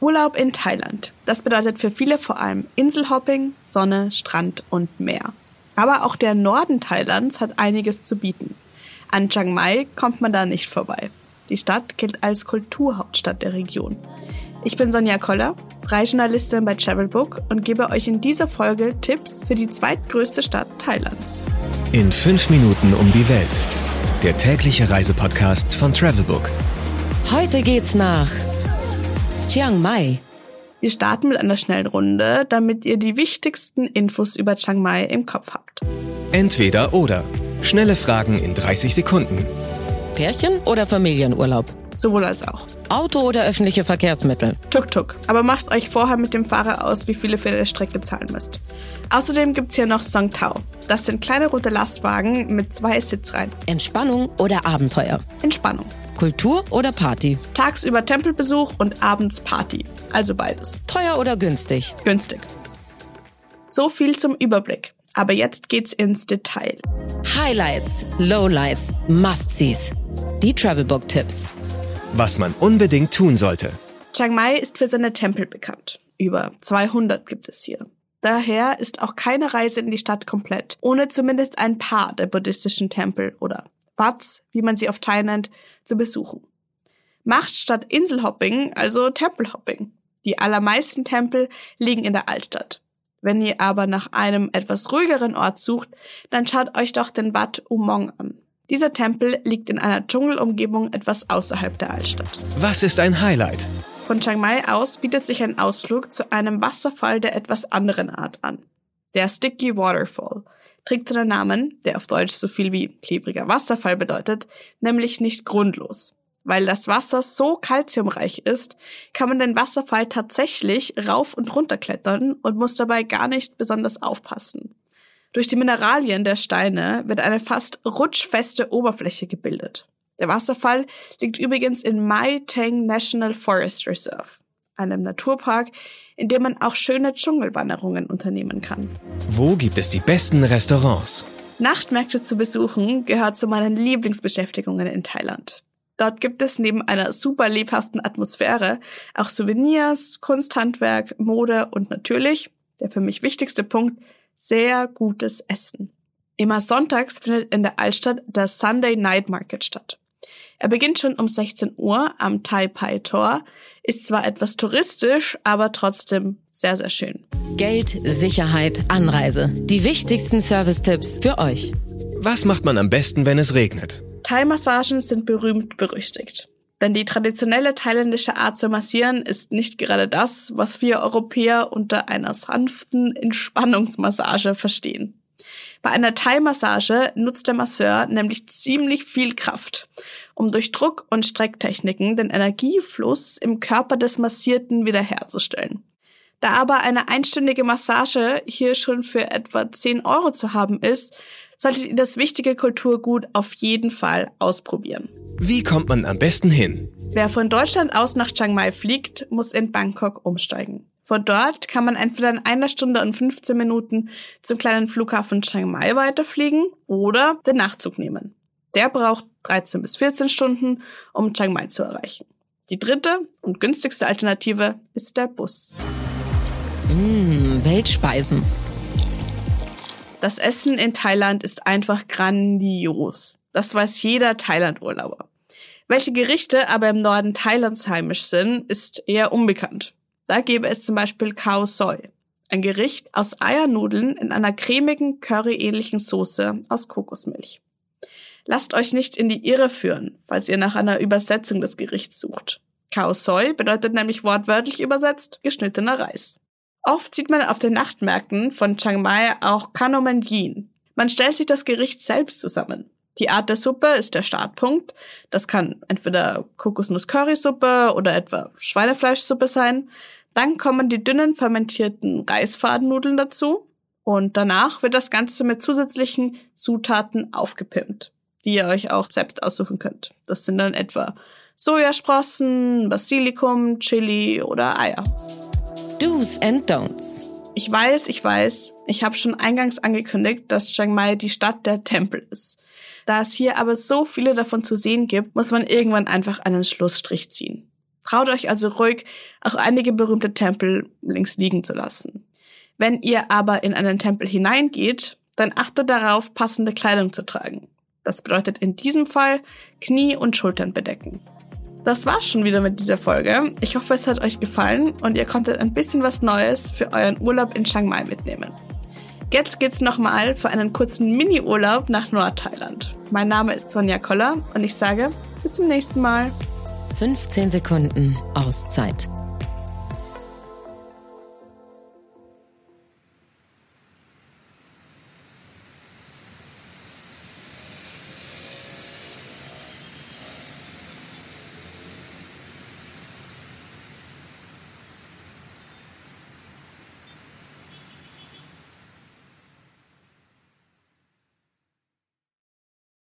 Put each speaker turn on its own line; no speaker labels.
Urlaub in Thailand. Das bedeutet für viele vor allem Inselhopping, Sonne, Strand und Meer. Aber auch der Norden Thailands hat einiges zu bieten. An Chiang Mai kommt man da nicht vorbei. Die Stadt gilt als Kulturhauptstadt der Region. Ich bin Sonja Koller, Freijournalistin bei Travelbook und gebe euch in dieser Folge Tipps für die zweitgrößte Stadt Thailands.
In fünf Minuten um die Welt. Der tägliche Reisepodcast von Travelbook.
Heute geht's nach Chiang Mai.
Wir starten mit einer schnellen Runde, damit ihr die wichtigsten Infos über Chiang Mai im Kopf habt.
Entweder oder. Schnelle Fragen in 30 Sekunden.
Pärchen oder Familienurlaub?
Sowohl als auch.
Auto oder öffentliche Verkehrsmittel?
Tuk-Tuk. Aber macht euch vorher mit dem Fahrer aus, wie viele für eine Strecke zahlen müsst. Außerdem gibt's hier noch Song Tao. Das sind kleine rote Lastwagen mit zwei Sitzreihen.
Entspannung oder Abenteuer?
Entspannung.
Kultur oder Party?
Tagsüber Tempelbesuch und abends Party. Also beides.
Teuer oder günstig?
Günstig. So viel zum Überblick. Aber jetzt geht's ins Detail.
Highlights, Lowlights, Must-Sees. Die Travelbook-Tipps.
Was man unbedingt tun sollte.
Chiang Mai ist für seine Tempel bekannt. Über 200 gibt es hier. Daher ist auch keine Reise in die Stadt komplett, ohne zumindest ein paar der buddhistischen Tempel oder Wats, wie man sie auf Thai nennt, zu besuchen. Macht statt Inselhopping also Tempelhopping. Die allermeisten Tempel liegen in der Altstadt. Wenn ihr aber nach einem etwas ruhigeren Ort sucht, dann schaut euch doch den Wat Umong an. Dieser Tempel liegt in einer Dschungelumgebung etwas außerhalb der Altstadt.
Was ist ein Highlight?
Von Chiang Mai aus bietet sich ein Ausflug zu einem Wasserfall der etwas anderen Art an. Der Sticky Waterfall trägt seinen Namen, der auf Deutsch so viel wie klebriger Wasserfall bedeutet, nämlich nicht grundlos. Weil das Wasser so kalziumreich ist, kann man den Wasserfall tatsächlich rauf und runter klettern und muss dabei gar nicht besonders aufpassen. Durch die Mineralien der Steine wird eine fast rutschfeste Oberfläche gebildet. Der Wasserfall liegt übrigens in Mai Tang National Forest Reserve, einem Naturpark, in dem man auch schöne Dschungelwanderungen unternehmen kann.
Wo gibt es die besten Restaurants?
Nachtmärkte zu besuchen gehört zu meinen Lieblingsbeschäftigungen in Thailand. Dort gibt es neben einer super lebhaften Atmosphäre auch Souvenirs, Kunsthandwerk, Mode und natürlich, der für mich wichtigste Punkt, sehr gutes Essen. Immer sonntags findet in der Altstadt der Sunday Night Market statt. Er beginnt schon um 16 Uhr am Tai Pai Tor, ist zwar etwas touristisch, aber trotzdem sehr, sehr schön.
Geld, Sicherheit, Anreise. Die wichtigsten Service-Tipps für euch.
Was macht man am besten, wenn es regnet?
Thai-Massagen sind berühmt berüchtigt. Denn die traditionelle thailändische Art zu massieren ist nicht gerade das, was wir Europäer unter einer sanften Entspannungsmassage verstehen. Bei einer Thai-Massage nutzt der Masseur nämlich ziemlich viel Kraft, um durch Druck- und Strecktechniken den Energiefluss im Körper des Massierten wiederherzustellen. Da aber eine einstündige Massage hier schon für etwa 10 Euro zu haben ist, solltet ihr das wichtige Kulturgut auf jeden Fall ausprobieren.
Wie kommt man am besten hin?
Wer von Deutschland aus nach Chiang Mai fliegt, muss in Bangkok umsteigen. Von dort kann man entweder in einer Stunde und 15 Minuten zum kleinen Flughafen Chiang Mai weiterfliegen oder den Nachtzug nehmen. Der braucht 13 bis 14 Stunden, um Chiang Mai zu erreichen. Die dritte und günstigste Alternative ist der Bus.
Mmh, Weltspeisen.
Das Essen in Thailand ist einfach grandios. Das weiß jeder Thailand-Urlauber. Welche Gerichte aber im Norden Thailands heimisch sind, ist eher unbekannt. Da gäbe es zum Beispiel Khao Soi, ein Gericht aus Eiernudeln in einer cremigen, curryähnlichen Soße aus Kokosmilch. Lasst euch nicht in die Irre führen, falls ihr nach einer Übersetzung des Gerichts sucht. Khao Soi bedeutet nämlich wortwörtlich übersetzt geschnittener Reis. Oft sieht man auf den Nachtmärkten von Chiang Mai auch Kanomen Yin. Man stellt sich das Gericht selbst zusammen. Die Art der Suppe ist der Startpunkt. Das kann entweder Kokosnuss-Currysuppe oder etwa Schweinefleischsuppe sein. Dann kommen die dünnen fermentierten Reisfadennudeln dazu und danach wird das Ganze mit zusätzlichen Zutaten aufgepimpt, die ihr euch auch selbst aussuchen könnt. Das sind dann etwa Sojasprossen, Basilikum, Chili oder Eier.
Do's and Don'ts.
Ich weiß, ich weiß, ich habe schon eingangs angekündigt, dass Chiang Mai die Stadt der Tempel ist. Da es hier aber so viele davon zu sehen gibt, muss man irgendwann einfach einen Schlussstrich ziehen. Traut euch also ruhig, auch einige berühmte Tempel links liegen zu lassen. Wenn ihr aber in einen Tempel hineingeht, dann achtet darauf, passende Kleidung zu tragen. Das bedeutet in diesem Fall Knie und Schultern bedecken. Das war's schon wieder mit dieser Folge. Ich hoffe, es hat euch gefallen und ihr konntet ein bisschen was Neues für euren Urlaub in Chiang Mai mitnehmen. Jetzt geht's nochmal für einen kurzen Mini-Urlaub nach Nordthailand. Mein Name ist Sonja Koller und ich sage bis zum nächsten Mal.
15 Sekunden Auszeit